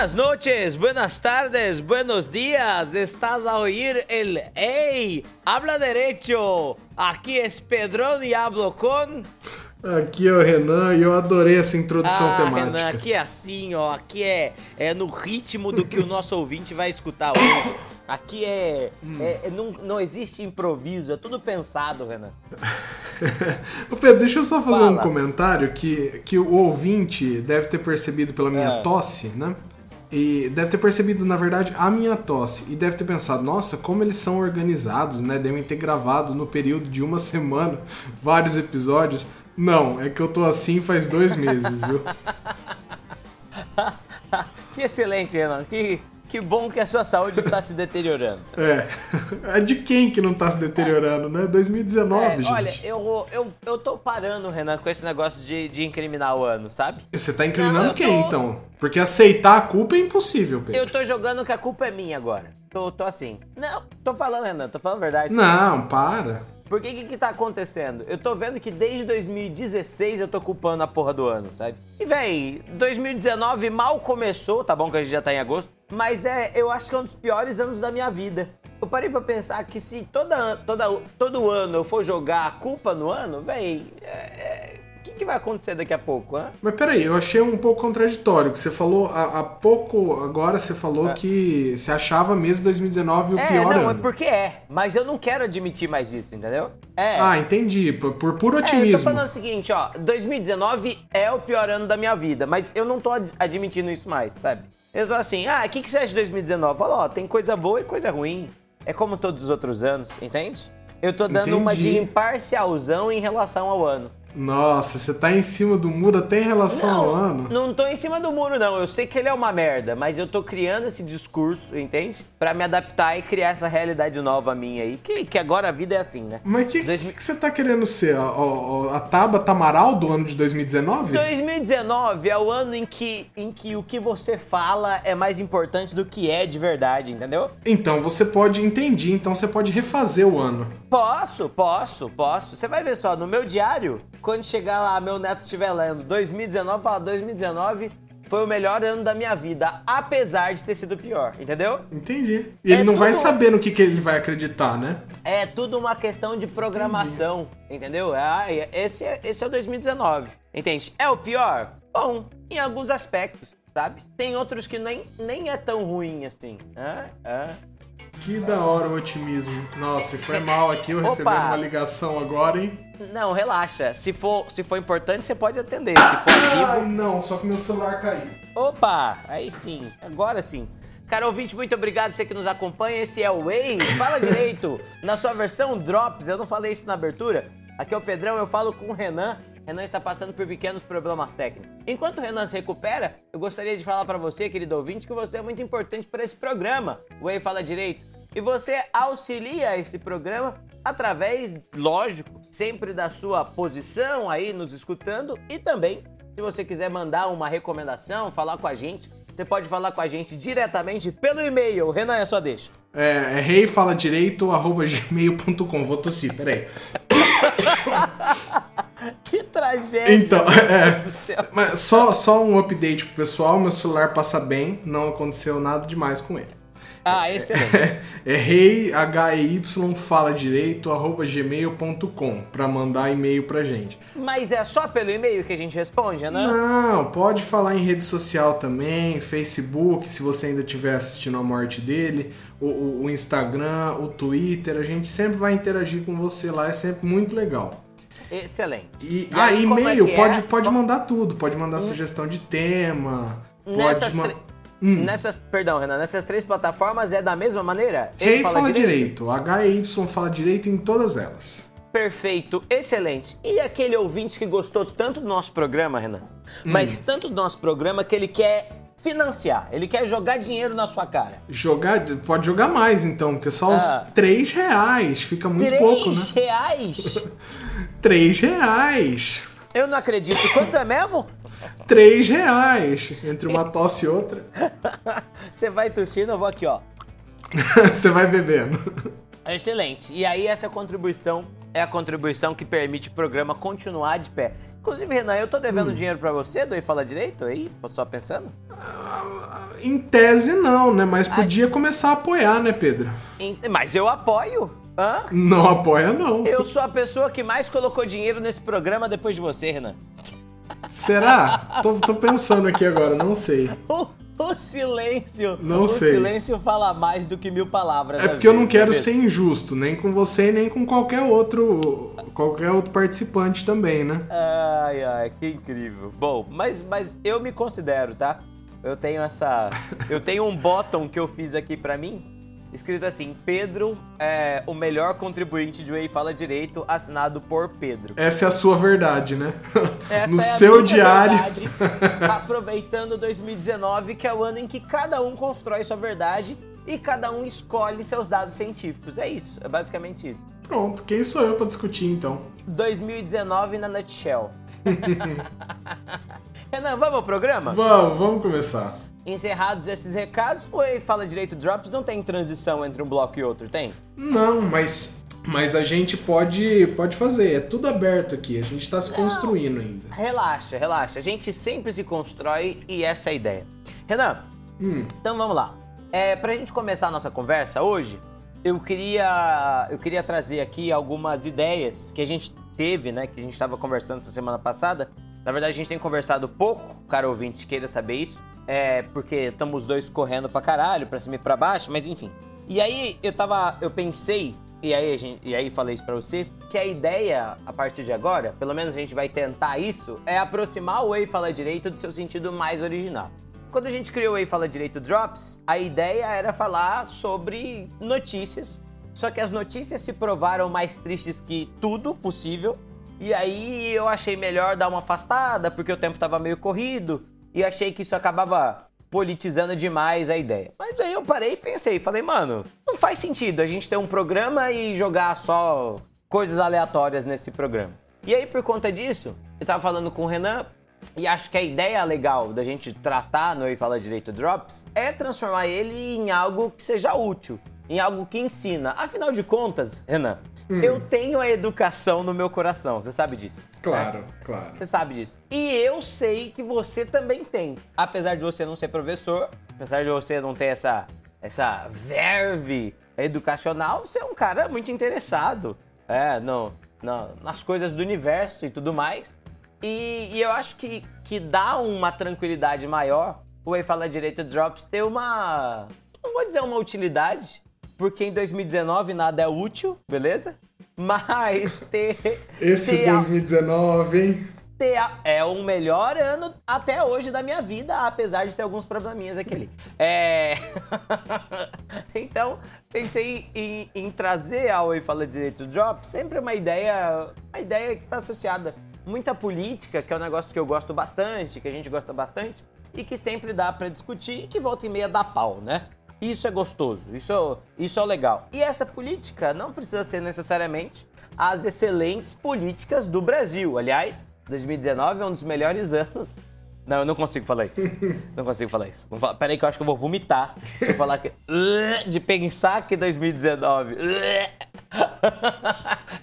Buenas noches, buenas tardes, buenos días. Estás a oír el Hey, habla derecho. Aqui é Pedrão e hablo com. Aqui é o Renan e eu adorei essa introdução ah, temática. Renan, aqui é assim, ó. Aqui é, é no ritmo do que o nosso ouvinte vai escutar hoje. Aqui é, hum. é, é não, não existe improviso, é tudo pensado, Renan. Ô Pedro, deixa eu só fazer Fala. um comentário que, que o ouvinte deve ter percebido pela minha é. tosse, né? E deve ter percebido, na verdade, a minha tosse. E deve ter pensado, nossa, como eles são organizados, né? Devem ter gravado no período de uma semana vários episódios. Não, é que eu tô assim faz dois meses, viu? que excelente, Renan. Que, que bom que a sua saúde está se deteriorando. É. É de quem que não está se deteriorando, né? 2019, é, gente. Olha, eu, eu, eu tô parando, Renan, com esse negócio de, de incriminar o ano, sabe? Você tá incriminando não, quem, tô... então? Porque aceitar a culpa é impossível, Pedro. Eu tô jogando que a culpa é minha agora. Tô, tô assim. Não, tô falando, Renan, tô falando a verdade. Não, para. Porque o que, que tá acontecendo? Eu tô vendo que desde 2016 eu tô culpando a porra do ano, sabe? E, véi, 2019 mal começou, tá bom que a gente já tá em agosto, mas é, eu acho que é um dos piores anos da minha vida. Eu parei pra pensar que se toda, toda, todo ano eu for jogar a culpa no ano, véi, é, é o que, que, vai acontecer daqui a pouco, hein? Mas peraí, eu achei um pouco contraditório, que você falou há, há pouco, agora você falou é. que você achava mesmo 2019 o é, pior não, ano. É, porque é, mas eu não quero admitir mais isso, entendeu? É. Ah, entendi, por, por puro otimismo. É, eu tô falando o seguinte, ó, 2019 é o pior ano da minha vida, mas eu não tô ad admitindo isso mais, sabe? Eu tô assim, ah, o que, que você acha de 2019? Fala, ó, tem coisa boa e coisa ruim. É como todos os outros anos, entende? Eu tô dando Entendi. uma de imparcialzão em relação ao ano. Nossa, você tá em cima do muro até em relação não, ao ano? Não tô em cima do muro, não. Eu sei que ele é uma merda, mas eu tô criando esse discurso, entende? Para me adaptar e criar essa realidade nova minha aí. Que, que agora a vida é assim, né? Mas o que, que, que, você tá querendo ser? A, a, a Taba Tamaral do ano de 2019? 2019 é o ano em que, em que o que você fala é mais importante do que é de verdade, entendeu? Então você pode entender, então você pode refazer o ano. Posso, posso, posso. Você vai ver só, no meu diário quando chegar lá, meu neto estiver lendo 2019, fala 2019 foi o melhor ano da minha vida, apesar de ter sido pior, entendeu? Entendi. E é ele não vai saber no que, que ele vai acreditar, né? É tudo uma questão de programação, Entendi. entendeu? Ah, esse, é, esse é o 2019, entende? É o pior? Bom, em alguns aspectos, sabe? Tem outros que nem, nem é tão ruim assim. Ah, ah. Que da hora o otimismo. Nossa, se foi mal aqui, eu recebi uma ligação agora, hein? Não, relaxa. Se for, se for importante, você pode atender. Se for vivo. Ai, não, só que meu celular caiu. Opa, aí sim. Agora sim. Cara ouvinte, muito obrigado você que nos acompanha. Esse é o Way. Fala direito. Na sua versão Drops, eu não falei isso na abertura. Aqui é o Pedrão, eu falo com o Renan. Renan está passando por pequenos problemas técnicos. Enquanto o Renan se recupera, eu gostaria de falar para você, querido ouvinte, que você é muito importante para esse programa. O Way Fala Direito. E você auxilia esse programa através, lógico, sempre da sua posição aí nos escutando e também, se você quiser mandar uma recomendação, falar com a gente, você pode falar com a gente diretamente pelo e-mail. Renan, é só deixa. É, é reifaladireito.gmail.com. Vou tossir, peraí. que tragédia. Então, é, mas só, só um update pro pessoal. Meu celular passa bem, não aconteceu nada demais com ele. Ah, excelente. É, é rei, H-E-Y, fala direito, arroba gmail.com, pra mandar e-mail pra gente. Mas é só pelo e-mail que a gente responde, né? Não, pode falar em rede social também, Facebook, se você ainda estiver assistindo a morte dele, o, o, o Instagram, o Twitter, a gente sempre vai interagir com você lá, é sempre muito legal. Excelente. E, e ah, e-mail, é pode, é? pode mandar tudo, pode mandar hum. sugestão de tema, pode mandar Hum. Nessas, perdão, Renan, nessas três plataformas é da mesma maneira? Ele Rei fala, fala direito. direito, HY fala direito em todas elas. Perfeito, excelente. E aquele ouvinte que gostou tanto do nosso programa, Renan, hum. mas tanto do nosso programa que ele quer financiar, ele quer jogar dinheiro na sua cara. Jogar, pode jogar mais então, porque só ah. os 3 reais, fica muito 3 pouco, né? 3 reais? 3 reais. Eu não acredito. Quanto é mesmo? 3 reais entre uma tosse e outra. Você vai tossindo, eu vou aqui, ó. Você vai bebendo. Excelente. E aí essa contribuição é a contribuição que permite o programa continuar de pé. Inclusive, Renan, eu tô devendo hum. dinheiro para você, do Fala Direito aí? Só pensando? Em tese não, né? Mas podia Ai. começar a apoiar, né, Pedro? Mas eu apoio. Hã? Não apoia, não. Eu sou a pessoa que mais colocou dinheiro nesse programa depois de você, Renan. Será? tô, tô pensando aqui agora, não sei. O silêncio. Não o sei. O silêncio fala mais do que mil palavras. É porque eu não quero ser injusto, nem com você, nem com qualquer outro qualquer outro participante também, né? Ai, ai, que incrível. Bom, mas, mas eu me considero, tá? Eu tenho essa. eu tenho um bottom que eu fiz aqui para mim escrito assim: Pedro é o melhor contribuinte de Way Fala Direito, assinado por Pedro. Essa é a sua verdade, né? Essa no é seu diário. Verdade, aproveitando 2019, que é o ano em que cada um constrói sua verdade e cada um escolhe seus dados científicos. É isso, é basicamente isso. Pronto, quem sou eu para discutir então? 2019 na nutshell. Renan, vamos ao programa? Vamos, vamos começar. Encerrados esses recados, o Ei Fala Direito Drops não tem transição entre um bloco e outro, tem? Não, mas mas a gente pode pode fazer, é tudo aberto aqui, a gente está se construindo ainda. Relaxa, relaxa, a gente sempre se constrói e essa é a ideia. Renan, hum. então vamos lá. É, pra gente começar a nossa conversa hoje, eu queria eu queria trazer aqui algumas ideias que a gente teve, né, que a gente estava conversando essa semana passada. Na verdade, a gente tem conversado pouco, cara ouvinte, queira saber isso é, porque estamos os dois correndo pra caralho, pra cima e pra baixo, mas enfim. E aí eu tava. Eu pensei, e aí, gente, e aí falei isso pra você, que a ideia, a partir de agora, pelo menos a gente vai tentar isso, é aproximar o Ei Fala Direito do seu sentido mais original. Quando a gente criou o Ei Fala Direito Drops, a ideia era falar sobre notícias. Só que as notícias se provaram mais tristes que tudo possível. E aí eu achei melhor dar uma afastada, porque o tempo tava meio corrido e achei que isso acabava politizando demais a ideia. Mas aí eu parei e pensei, falei, mano, não faz sentido a gente ter um programa e jogar só coisas aleatórias nesse programa. E aí, por conta disso, eu tava falando com o Renan e acho que a ideia legal da gente tratar no E Fala Direito Drops é transformar ele em algo que seja útil, em algo que ensina. Afinal de contas, Renan, Hum. Eu tenho a educação no meu coração, você sabe disso? Claro, né? claro. Você sabe disso. E eu sei que você também tem. Apesar de você não ser professor, apesar de você não ter essa, essa verve educacional, você é um cara muito interessado é, no, no, nas coisas do universo e tudo mais. E, e, eu acho que, que dá uma tranquilidade maior o Ei Fala Direito Drops ter uma. Não vou dizer uma utilidade, porque em 2019 nada é útil, beleza? Mas ter. Esse ter 2019, a, hein? Ter a, é o melhor ano até hoje da minha vida, apesar de ter alguns probleminhas aqui ali. É. então, pensei em, em trazer ao Oi Fala Direito Drop sempre uma ideia, uma ideia que está associada muita política, que é um negócio que eu gosto bastante, que a gente gosta bastante, e que sempre dá para discutir e que volta e meia dá pau, né? Isso é gostoso, isso, isso é legal. E essa política não precisa ser necessariamente as excelentes políticas do Brasil. Aliás, 2019 é um dos melhores anos. Não, eu não consigo falar isso. Não consigo falar isso. Peraí que eu acho que eu vou vomitar. Eu falar que... De pensar que 2019...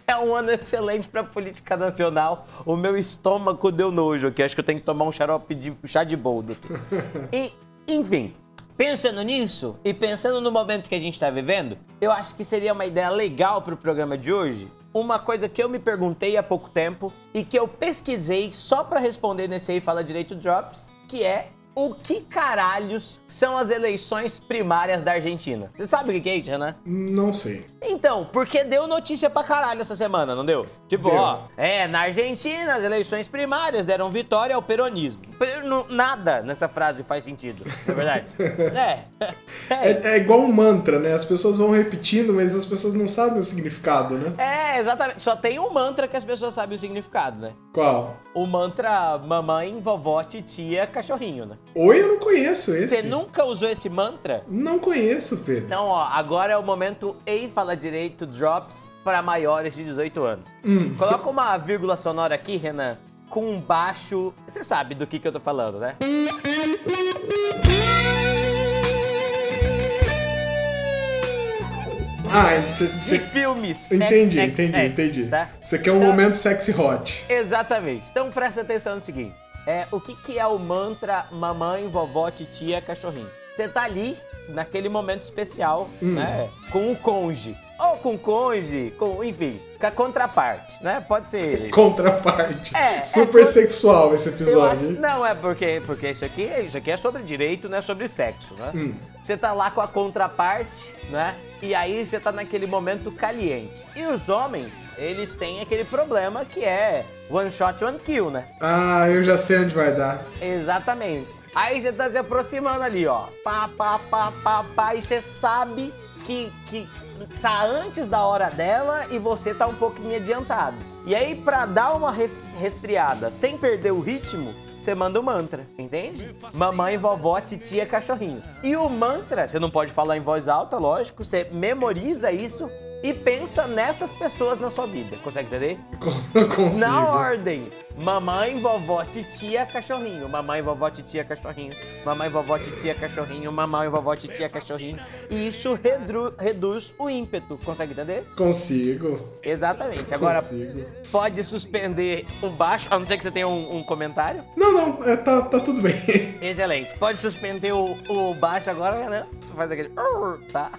É um ano excelente para política nacional. O meu estômago deu nojo aqui. Acho que eu tenho que tomar um xarope de chá de boldo. E, enfim, Pensando nisso e pensando no momento que a gente está vivendo, eu acho que seria uma ideia legal para o programa de hoje. Uma coisa que eu me perguntei há pouco tempo e que eu pesquisei só para responder nesse aí Fala Direito Drops, que é o que caralhos são as eleições primárias da Argentina? Você sabe o que é isso, Renan? Não sei. Então, porque deu notícia pra caralho essa semana, não deu? Tipo, deu. ó, é, na Argentina as eleições primárias deram vitória ao peronismo. Nada nessa frase faz sentido, é verdade? é. É. é. é. igual um mantra, né? As pessoas vão repetindo, mas as pessoas não sabem o significado, né? É, exatamente. Só tem um mantra que as pessoas sabem o significado, né? Qual? O mantra mamãe, vovó, titia, cachorrinho, né? Oi, eu não conheço esse. Você nunca usou esse mantra? Não conheço, Pedro. Então, ó, agora é o momento em Fala Direito Drops para maiores de 18 anos. Hum. Coloca uma vírgula sonora aqui, Renan, com um baixo. Você sabe do que, que eu tô falando, né? Ah, cê, cê... De filmes. Entendi, X, entendi, X, entendi. Tá? Você quer um então, momento sexy hot. Exatamente. Então presta atenção no seguinte. É, o que, que é o mantra mamãe, vovó, titia, cachorrinho? você tá ali naquele momento especial, hum. né? Com o conge. Ou com conge, com, enfim, com a contraparte, né? Pode ser. Contraparte. É. Super é, sexual esse episódio. Acho, não, é porque, porque isso, aqui, isso aqui é sobre direito, não é sobre sexo, né? Hum. Você tá lá com a contraparte, né? E aí você tá naquele momento caliente. E os homens, eles têm aquele problema que é one shot, one kill, né? Ah, eu já sei onde vai dar. Exatamente. Aí você tá se aproximando ali, ó. Pá, pá, pá, pá, pá. E você sabe que, que tá antes da hora dela e você tá um pouquinho adiantado. E aí, pra dar uma resfriada sem perder o ritmo, você manda o mantra, entende? Mamãe, vovó, titia, cachorrinho. E o mantra, você não pode falar em voz alta, lógico, você memoriza isso e pensa nessas pessoas na sua vida. Consegue entender? Consigo. Na ordem. Mamãe, vovó, titia, cachorrinho. Mamãe, vovó, titia, cachorrinho. Mamãe, vovó, titia, cachorrinho. Mamãe, vovó, titia, cachorrinho. E isso reduz o ímpeto. Consegue entender? Consigo. Exatamente. Agora, Consigo. pode suspender o baixo, a não ser que você tenha um, um comentário. Não, não. É, tá, tá tudo bem. Excelente. Pode suspender o, o baixo agora, né? Faz aquele... Tá?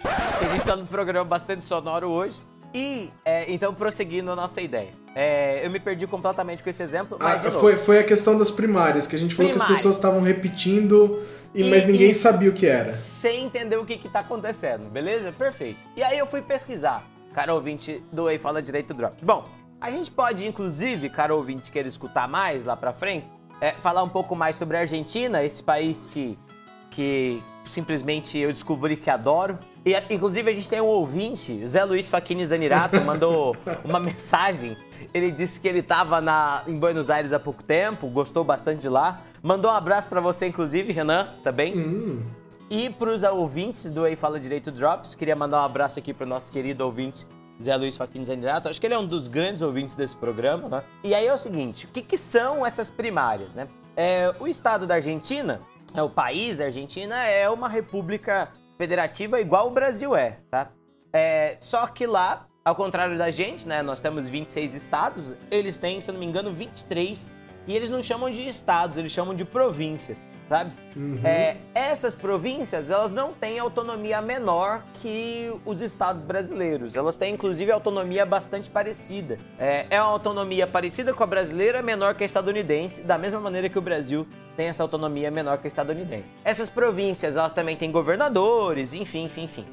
A gente tá num programa bastante sonoro hoje. E, é, então, prosseguindo a nossa ideia. É, eu me perdi completamente com esse exemplo, mas ah, foi, foi a questão das primárias, que a gente falou que as pessoas estavam repetindo, e, mas ninguém e, sabia o que era. Sem entender o que está acontecendo, beleza? Perfeito. E aí eu fui pesquisar. Cara ouvinte do Ei Fala Direito Drops. Bom, a gente pode, inclusive, cara ouvinte, querer escutar mais lá pra frente, é, falar um pouco mais sobre a Argentina, esse país que, que simplesmente eu descobri que adoro. E, inclusive, a gente tem um ouvinte, Zé Luiz Faquini Zanirato, mandou uma mensagem. Ele disse que ele estava em Buenos Aires há pouco tempo, gostou bastante de lá. Mandou um abraço para você, inclusive, Renan, também. Hum. E para os ouvintes do Ei Fala Direito Drops, queria mandar um abraço aqui para o nosso querido ouvinte Zé Luiz Faquini Zanirato. Acho que ele é um dos grandes ouvintes desse programa, né? E aí é o seguinte, o que, que são essas primárias, né? É, o estado da Argentina, o país, a Argentina, é uma república federativa igual o Brasil é, tá? É, só que lá, ao contrário da gente, né? Nós temos 26 estados, eles têm, se eu não me engano, 23. E eles não chamam de estados, eles chamam de províncias, sabe? Uhum. É, essas províncias, elas não têm autonomia menor que os estados brasileiros. Elas têm, inclusive, autonomia bastante parecida. É, é uma autonomia parecida com a brasileira, menor que a estadunidense, da mesma maneira que o Brasil tem essa autonomia menor que a estadunidense. Essas províncias, elas também têm governadores, enfim, enfim, enfim.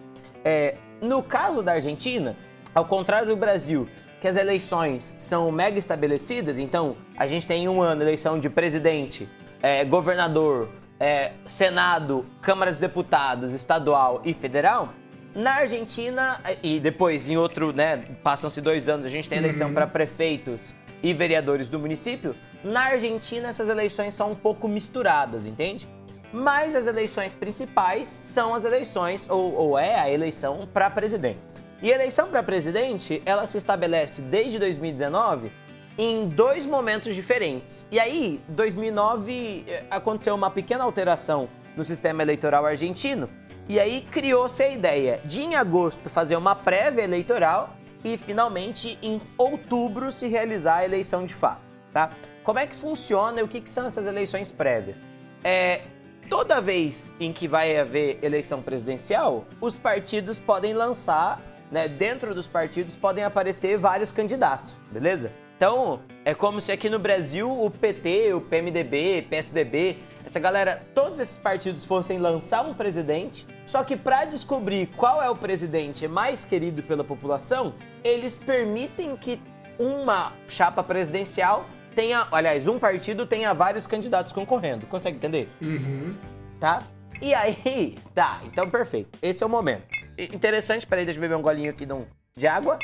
É, no caso da Argentina, ao contrário do Brasil, que as eleições são mega estabelecidas, então a gente tem um ano eleição de presidente, é, governador, é, Senado, Câmara dos Deputados, estadual e federal. Na Argentina, e depois em outro, né, passam-se dois anos, a gente tem eleição uhum. para prefeitos e vereadores do município. Na Argentina, essas eleições são um pouco misturadas, entende? Mas as eleições principais são as eleições, ou, ou é a eleição para presidente. E a eleição para presidente, ela se estabelece desde 2019 em dois momentos diferentes. E aí, 2009 eh, aconteceu uma pequena alteração no sistema eleitoral argentino, e aí criou-se a ideia de em agosto fazer uma prévia eleitoral e finalmente em outubro se realizar a eleição de fato, tá? Como é que funciona e o que, que são essas eleições prévias? É, toda vez em que vai haver eleição presidencial, os partidos podem lançar, né, dentro dos partidos podem aparecer vários candidatos, beleza? Então, é como se aqui no Brasil o PT, o PMDB, PSDB, essa galera, todos esses partidos fossem lançar um presidente, só que para descobrir qual é o presidente mais querido pela população, eles permitem que uma chapa presidencial tenha, aliás, um partido tenha vários candidatos concorrendo. Consegue entender? Uhum. Tá? E aí, tá, então perfeito. Esse é o momento. Interessante, peraí, deixa eu beber um golinho aqui de água.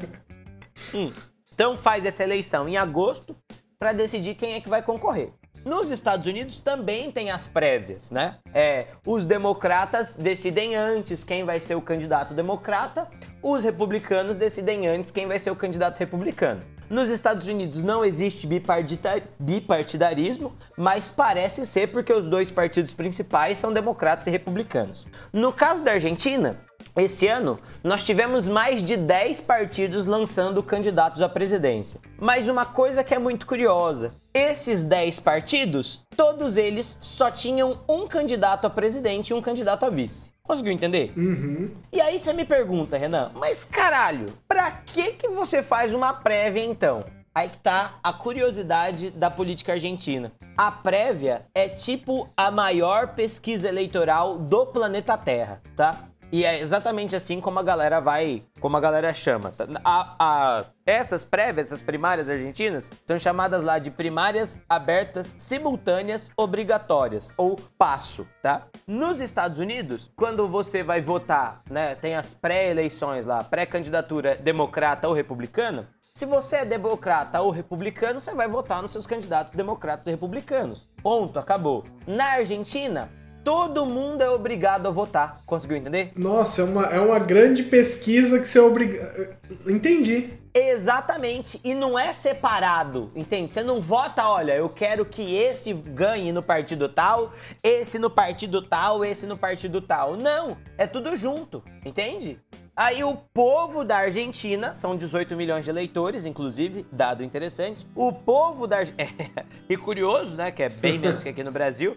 hum. Então faz essa eleição em agosto para decidir quem é que vai concorrer. Nos Estados Unidos também tem as prévias, né? É, os democratas decidem antes quem vai ser o candidato democrata, os republicanos decidem antes quem vai ser o candidato republicano. Nos Estados Unidos não existe bipartidarismo, mas parece ser porque os dois partidos principais são democratas e republicanos. No caso da Argentina, esse ano, nós tivemos mais de 10 partidos lançando candidatos à presidência. Mas uma coisa que é muito curiosa: esses 10 partidos, todos eles só tinham um candidato a presidente e um candidato a vice. Conseguiu entender? Uhum. E aí você me pergunta, Renan, mas caralho, pra que que você faz uma prévia então? Aí que tá a curiosidade da política argentina. A prévia é tipo a maior pesquisa eleitoral do planeta Terra, tá? E é exatamente assim como a galera vai, como a galera chama. A, a, essas prévias, essas primárias argentinas, são chamadas lá de primárias abertas simultâneas obrigatórias, ou passo, tá? Nos Estados Unidos, quando você vai votar, né, tem as pré-eleições lá, pré-candidatura democrata ou republicana, se você é democrata ou republicano, você vai votar nos seus candidatos democratas e republicanos. Ponto, acabou. Na Argentina, todo mundo é obrigado a votar. Conseguiu entender? Nossa, é uma, é uma grande pesquisa que você é obrigado. Entendi. Exatamente, e não é separado, entende? Você não vota, olha, eu quero que esse ganhe no partido tal, esse no partido tal, esse no partido tal. Não, é tudo junto, entende? Aí o povo da Argentina, são 18 milhões de eleitores, inclusive, dado interessante. O povo da Argentina, e curioso, né, que é bem menos que aqui no Brasil,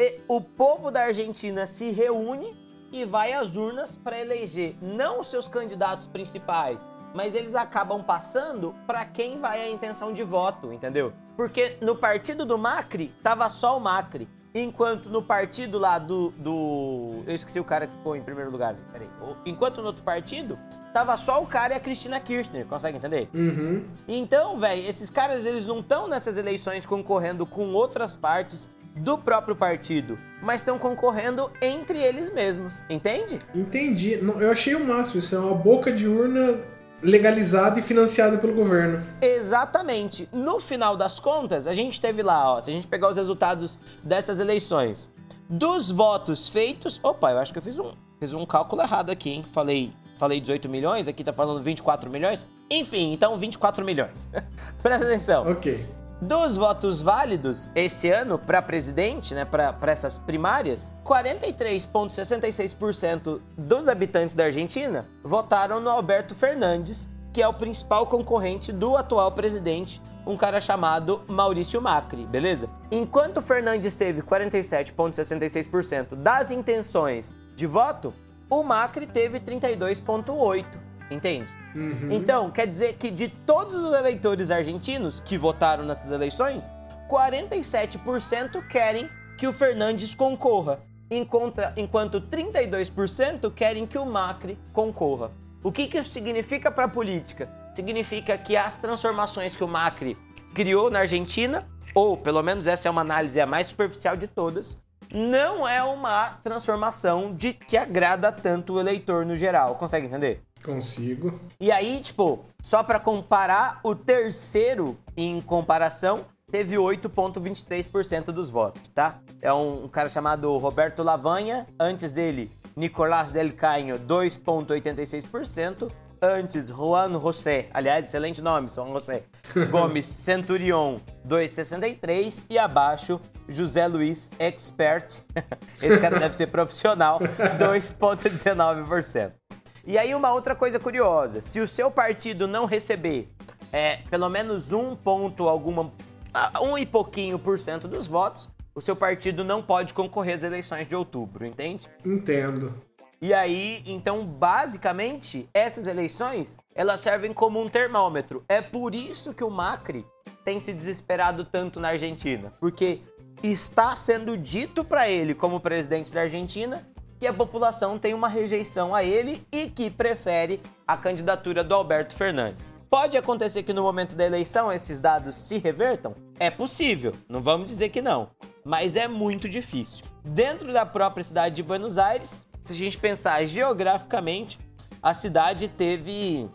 e o povo da Argentina se reúne e vai às urnas para eleger não os seus candidatos principais, mas eles acabam passando para quem vai a intenção de voto, entendeu? Porque no partido do Macri tava só o Macri, enquanto no partido lá do, do eu esqueci o cara que ficou em primeiro lugar, peraí. Enquanto no outro partido tava só o cara e a Cristina Kirchner, consegue entender? Uhum. Então, velho, esses caras eles não estão nessas eleições concorrendo com outras partes do próprio partido, mas estão concorrendo entre eles mesmos, entende? Entendi. Eu achei o máximo. Isso é uma boca de urna legalizada e financiada pelo governo. Exatamente. No final das contas, a gente teve lá, ó, se a gente pegar os resultados dessas eleições, dos votos feitos, opa, eu acho que eu fiz um, fiz um cálculo errado aqui, hein? Falei, falei 18 milhões, aqui tá falando 24 milhões. Enfim, então 24 milhões. Presta atenção. OK. Dos votos válidos esse ano para presidente, né, para essas primárias, 43,66% dos habitantes da Argentina votaram no Alberto Fernandes, que é o principal concorrente do atual presidente, um cara chamado Maurício Macri, beleza? Enquanto Fernandes teve 47,66% das intenções de voto, o Macri teve 32,8%, entende? Uhum. Então, quer dizer que de todos os eleitores argentinos que votaram nessas eleições, 47% querem que o Fernandes concorra, enquanto 32% querem que o Macri concorra. O que, que isso significa para a política? Significa que as transformações que o Macri criou na Argentina, ou pelo menos essa é uma análise a mais superficial de todas, não é uma transformação de que agrada tanto o eleitor no geral. Consegue entender? Consigo. E aí, tipo, só para comparar, o terceiro em comparação teve 8,23% dos votos, tá? É um, um, cara chamado Roberto Lavanha, antes dele, Nicolás Del Caño, 2,86%. Antes, Juan José, aliás, excelente nome, Juan José. Gomes Centurion, 2,63%. E abaixo, José Luiz Expert, esse cara deve ser profissional, 2,19%. E aí uma outra coisa curiosa, se o seu partido não receber é, pelo menos um ponto alguma, ah, um e pouquinho por cento dos votos, o seu partido não pode concorrer às eleições de outubro, entende? Entendo. E aí, então, basicamente, essas eleições, elas servem como um termômetro. É por isso que o Macri tem se desesperado tanto na Argentina, porque está sendo dito para ele como presidente da Argentina que a população tem uma rejeição a ele e que prefere a candidatura do Alberto Fernandes. Pode acontecer que no momento da eleição esses dados se revertam? É possível, não vamos dizer que não, mas é muito difícil. Dentro da própria cidade de Buenos Aires, se a gente pensar geograficamente, a cidade teve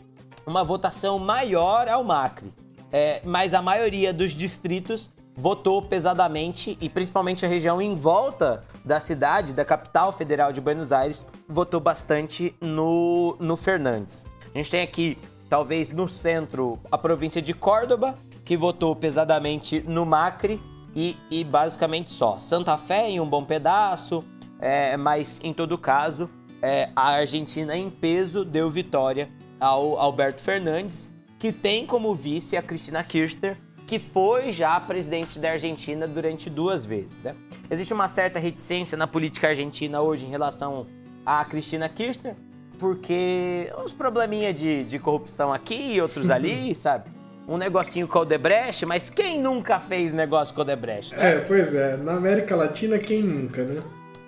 uma votação maior ao Macri, é, mas a maioria dos distritos votou pesadamente e principalmente a região em volta da cidade, da capital federal de Buenos Aires, votou bastante no, no Fernandes. A gente tem aqui, talvez no centro, a província de Córdoba, que votou pesadamente no Macri e, e basicamente só. Santa Fé em um bom pedaço, é, mas em todo caso, é, a Argentina em peso deu vitória ao Alberto Fernandes, que tem como vice a Cristina Kirchner, que foi já presidente da Argentina durante duas vezes. Né? Existe uma certa reticência na política argentina hoje em relação a Cristina Kirchner, porque uns probleminha de, de corrupção aqui e outros ali, sabe? Um negocinho com o Odebrecht, mas quem nunca fez negócio com o Odebrecht? Né? É, pois é. Na América Latina, quem nunca, né?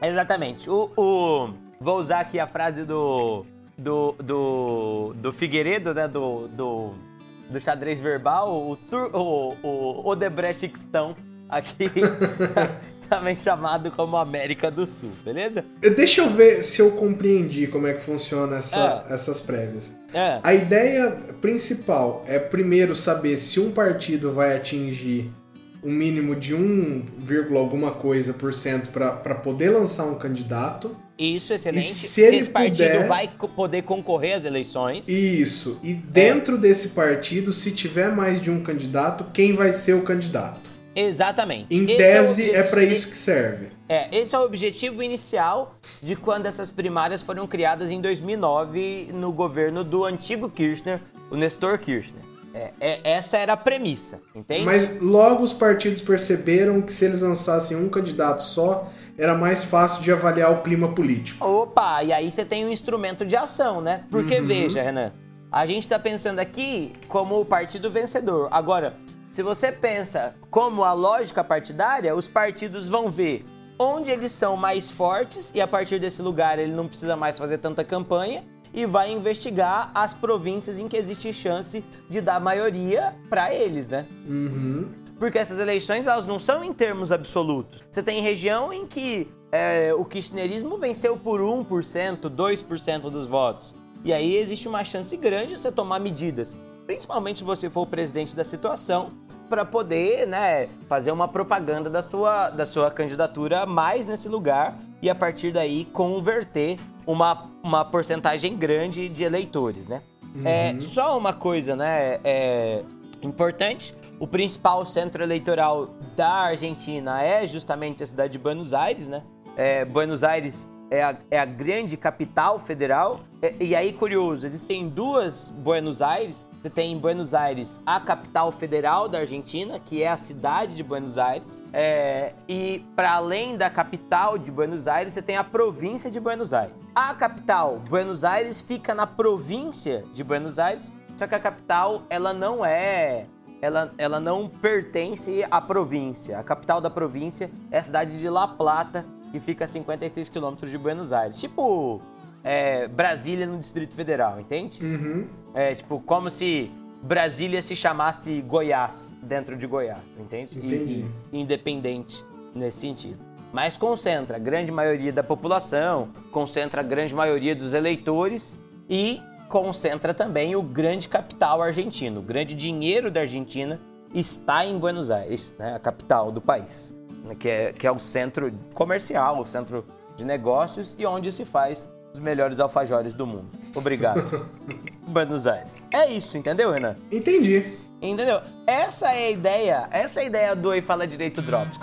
Exatamente. O, o, vou usar aqui a frase do, do, do, do Figueiredo, né? Do, do, do xadrez verbal, o, tur, o, o Odebrechtistão aqui também chamado como América do Sul, beleza? Deixa eu ver se eu compreendi como é que funciona essa, é. essas prévias. É. A ideia principal é primeiro saber se um partido vai atingir um mínimo de 1, alguma coisa por cento para poder lançar um candidato. Isso, excelente. E se, se esse partido puder, vai poder concorrer às eleições. Isso. E dentro é. desse partido, se tiver mais de um candidato, quem vai ser o candidato? Exatamente. Em esse tese, é, é para isso que serve. É, esse é o objetivo inicial de quando essas primárias foram criadas em 2009 no governo do antigo Kirchner, o Nestor Kirchner. É, é, essa era a premissa, entende? Mas logo os partidos perceberam que se eles lançassem um candidato só, era mais fácil de avaliar o clima político. Opa, e aí você tem um instrumento de ação, né? Porque uhum. veja, Renan, a gente está pensando aqui como o partido vencedor. Agora, se você pensa como a lógica partidária, os partidos vão ver onde eles são mais fortes e a partir desse lugar ele não precisa mais fazer tanta campanha e vai investigar as províncias em que existe chance de dar maioria para eles, né? Uhum. Porque essas eleições elas não são em termos absolutos. Você tem região em que é, o kirchnerismo venceu por 1%, 2% dos votos. E aí existe uma chance grande de você tomar medidas principalmente se você for o presidente da situação, para poder né, fazer uma propaganda da sua, da sua candidatura mais nesse lugar e a partir daí converter uma, uma porcentagem grande de eleitores, né? Uhum. É, só uma coisa, né, é importante, o principal centro eleitoral da Argentina é justamente a cidade de Buenos Aires, né? É, Buenos Aires é a, é a grande capital federal. É, e aí, curioso, existem duas Buenos Aires você tem em Buenos Aires a capital federal da Argentina, que é a cidade de Buenos Aires. É, e para além da capital de Buenos Aires, você tem a província de Buenos Aires. A capital, Buenos Aires, fica na província de Buenos Aires, só que a capital ela não é ela, ela não pertence à província. A capital da província é a cidade de La Plata, que fica a 56 quilômetros de Buenos Aires. Tipo é, Brasília no Distrito Federal, entende? Uhum. É tipo como se Brasília se chamasse Goiás dentro de Goiás, entende? Entendi. E, independente nesse sentido. Mas concentra a grande maioria da população, concentra a grande maioria dos eleitores e concentra também o grande capital argentino. O grande dinheiro da Argentina está em Buenos Aires, né, a capital do país, né, que é, que é o centro comercial, o centro de negócios e onde se faz os melhores alfajores do mundo. Obrigado. Buenos Aires. É isso, entendeu, Renan? Entendi. Entendeu? Essa é a ideia, essa é a ideia do Oi Fala Direito Drops.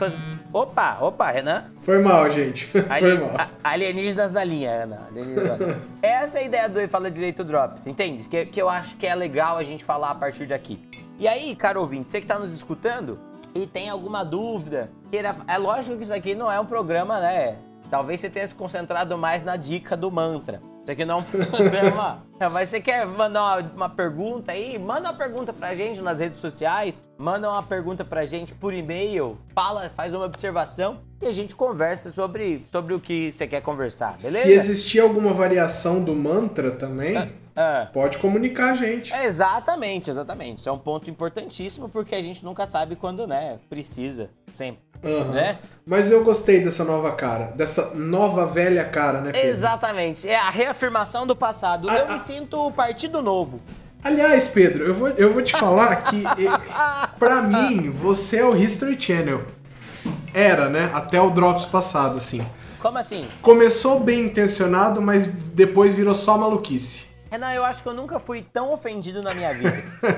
Opa, opa, Renan. Foi mal, gente. Foi mal. Alienígenas na linha, Renan. Alienígenas na linha. essa é a ideia do Oi Fala Direito Drops, entende? Que, que eu acho que é legal a gente falar a partir daqui. E aí, caro ouvinte, você que está nos escutando e tem alguma dúvida, queira... é lógico que isso aqui não é um programa, né? Talvez você tenha se concentrado mais na dica do mantra. Isso aqui não é um programa. Mas você quer mandar uma, uma, pergunta aí? Manda uma pergunta pra gente nas redes sociais, manda uma pergunta pra gente por e-mail, fala, faz uma observação e a gente conversa sobre, sobre o que você quer conversar, beleza? Se existir alguma variação do mantra também, é, é. pode comunicar a gente. É, exatamente, exatamente. Isso é um ponto importantíssimo porque a gente nunca sabe quando, né, precisa, sempre. Uhum. Né? Mas eu gostei dessa nova cara, dessa nova velha cara, né, Pedro? Exatamente. É a reafirmação do passado. A, eu a... me sinto partido novo. Aliás, Pedro, eu vou, eu vou te falar que, pra mim, você é o History Channel. Era, né? Até o Drops passado, assim. Como assim? Começou bem intencionado, mas depois virou só maluquice. Renan, eu acho que eu nunca fui tão ofendido na minha vida.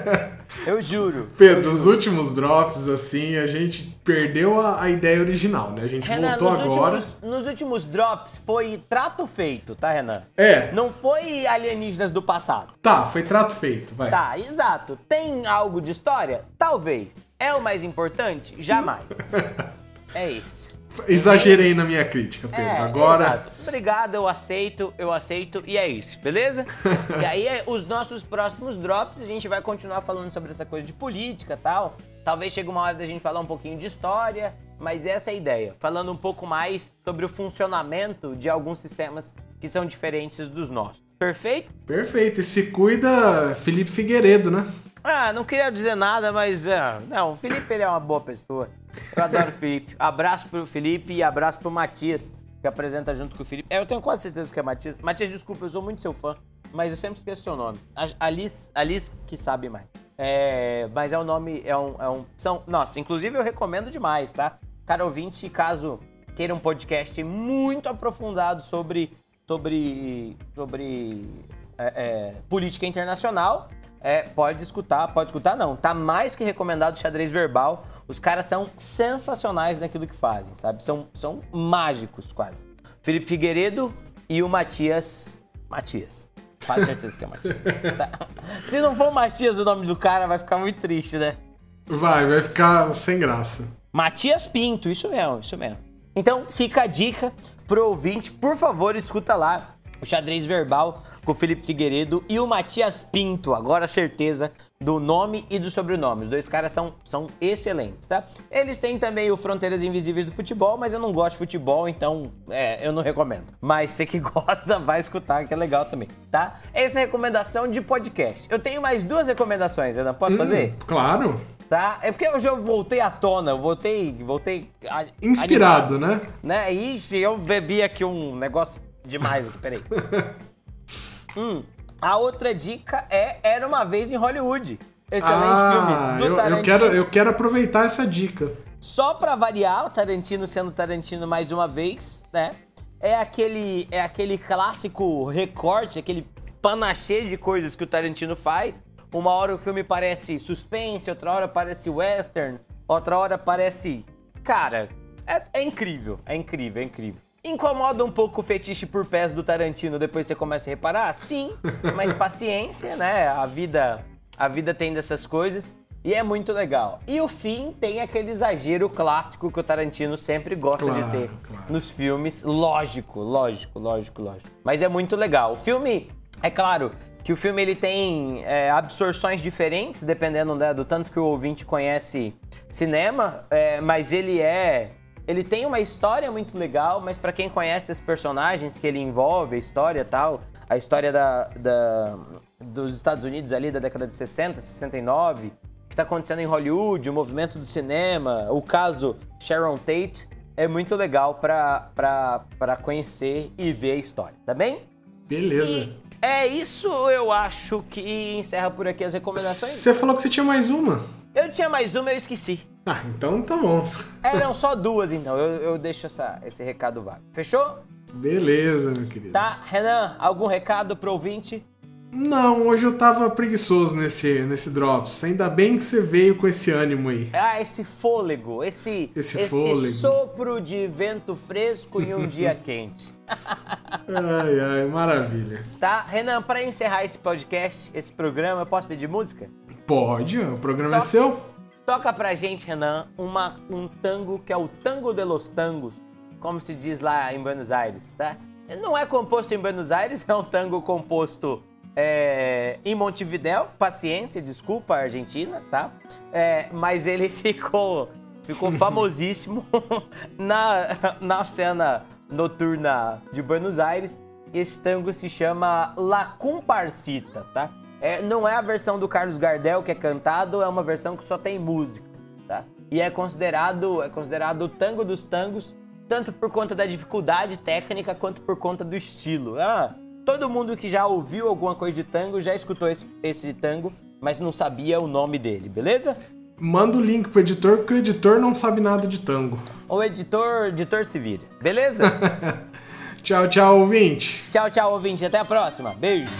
eu juro. Pedro, os últimos drops, assim, a gente perdeu a, a ideia original, né? A gente Renan, voltou nos agora. Últimos, nos últimos drops foi trato feito, tá, Renan? É. Não foi alienígenas do passado. Tá, foi trato feito, vai. Tá, exato. Tem algo de história? Talvez. É o mais importante? Jamais. é isso. Exagerei na minha crítica, Pedro. É, Agora. Exato. Obrigado, eu aceito, eu aceito e é isso, beleza? e aí, os nossos próximos drops, a gente vai continuar falando sobre essa coisa de política e tal. Talvez chegue uma hora da gente falar um pouquinho de história, mas essa é a ideia. Falando um pouco mais sobre o funcionamento de alguns sistemas que são diferentes dos nossos. Perfeito? Perfeito. E se cuida Felipe Figueiredo, né? Ah, não queria dizer nada, mas. Uh, não, o Felipe ele é uma boa pessoa. Eu adoro o Felipe. Abraço pro Felipe e abraço pro Matias, que apresenta junto com o Felipe. É, eu tenho quase certeza que é Matias. Matias, desculpa, eu sou muito seu fã, mas eu sempre esqueço seu nome. Alice, Alice que sabe mais. É, mas é um nome, é um, é um. São, nossa, inclusive eu recomendo demais, tá? Cara ouvinte, caso queira um podcast muito aprofundado sobre. sobre. sobre. É, é, política internacional, é, pode escutar, pode escutar não. Tá mais que recomendado o xadrez verbal os caras são sensacionais naquilo que fazem, sabe? São, são mágicos quase. Felipe Figueiredo e o Matias. Matias. Quase certeza que é Matias. Tá. Se não for Matias o nome do cara, vai ficar muito triste, né? Vai, vai ficar sem graça. Matias Pinto, isso mesmo, isso mesmo. Então fica a dica pro ouvinte, por favor, escuta lá o xadrez verbal com o Felipe Figueiredo e o Matias Pinto, agora certeza do nome e do sobrenome. Os dois caras são, são excelentes, tá? Eles têm também o Fronteiras Invisíveis do Futebol, mas eu não gosto de futebol, então é, eu não recomendo. Mas você que gosta, vai escutar, que é legal também, tá? Essa é a recomendação de podcast. Eu tenho mais duas recomendações, Ana, posso hum, fazer? Claro. Tá? É porque hoje eu voltei à tona, eu voltei, voltei... Inspirado, animado, né? né? Ixi, eu bebi aqui um negócio demais aqui, peraí. hum, a outra dica é Era Uma Vez em Hollywood. Excelente ah, filme do eu, Tarantino. Eu quero, eu quero aproveitar essa dica. Só pra variar, o Tarantino sendo Tarantino mais uma vez, né? É aquele, é aquele clássico recorte, aquele panachê de coisas que o Tarantino faz. Uma hora o filme parece suspense, outra hora parece western, outra hora parece. Cara, é, é incrível, é incrível, é incrível. Incomoda um pouco o fetiche por pés do Tarantino depois você começa a reparar? Sim, mas paciência, né? A vida, a vida tem dessas coisas e é muito legal. E o fim tem aquele exagero clássico que o Tarantino sempre gosta claro, de ter claro. nos filmes. Lógico, lógico, lógico, lógico. Mas é muito legal. O filme, é claro, que o filme ele tem é, absorções diferentes, dependendo né, do tanto que o ouvinte conhece cinema, é, mas ele é ele tem uma história muito legal, mas para quem conhece os personagens que ele envolve, a história e tal, a história da, da, dos Estados Unidos ali da década de 60, 69, o que está acontecendo em Hollywood, o movimento do cinema, o caso Sharon Tate, é muito legal para conhecer e ver a história, tá bem? Beleza. E é isso, eu acho que encerra por aqui as recomendações. Você falou que você tinha mais uma. Eu tinha mais uma, eu esqueci. Ah, então tá bom. Eram só duas, então. Eu, eu deixo essa, esse recado vago. Fechou? Beleza, meu querido. Tá, Renan, algum recado pro ouvinte? Não, hoje eu tava preguiçoso nesse, nesse Drops. Ainda bem que você veio com esse ânimo aí. Ah, esse fôlego, esse, esse, esse fôlego. sopro de vento fresco em um dia quente. ai, ai, maravilha. Tá, Renan, para encerrar esse podcast, esse programa, eu posso pedir música? Pode, o programa é é seu. Toca pra gente, Renan, uma, um tango que é o Tango de los Tangos, como se diz lá em Buenos Aires, tá? Não é composto em Buenos Aires, é um tango composto é, em Montevidéu. Paciência, desculpa, Argentina, tá? É, mas ele ficou, ficou famosíssimo na, na cena noturna de Buenos Aires. Esse tango se chama La Comparsita, tá? É, não é a versão do Carlos Gardel que é cantado, é uma versão que só tem música, tá? E é considerado, é considerado o tango dos tangos, tanto por conta da dificuldade técnica quanto por conta do estilo. Ah, todo mundo que já ouviu alguma coisa de tango já escutou esse, esse tango, mas não sabia o nome dele, beleza? Manda o link pro editor, porque o editor não sabe nada de tango. O editor, editor se vira, beleza? tchau, tchau, ouvinte. Tchau, tchau, ouvinte. Até a próxima. Beijo.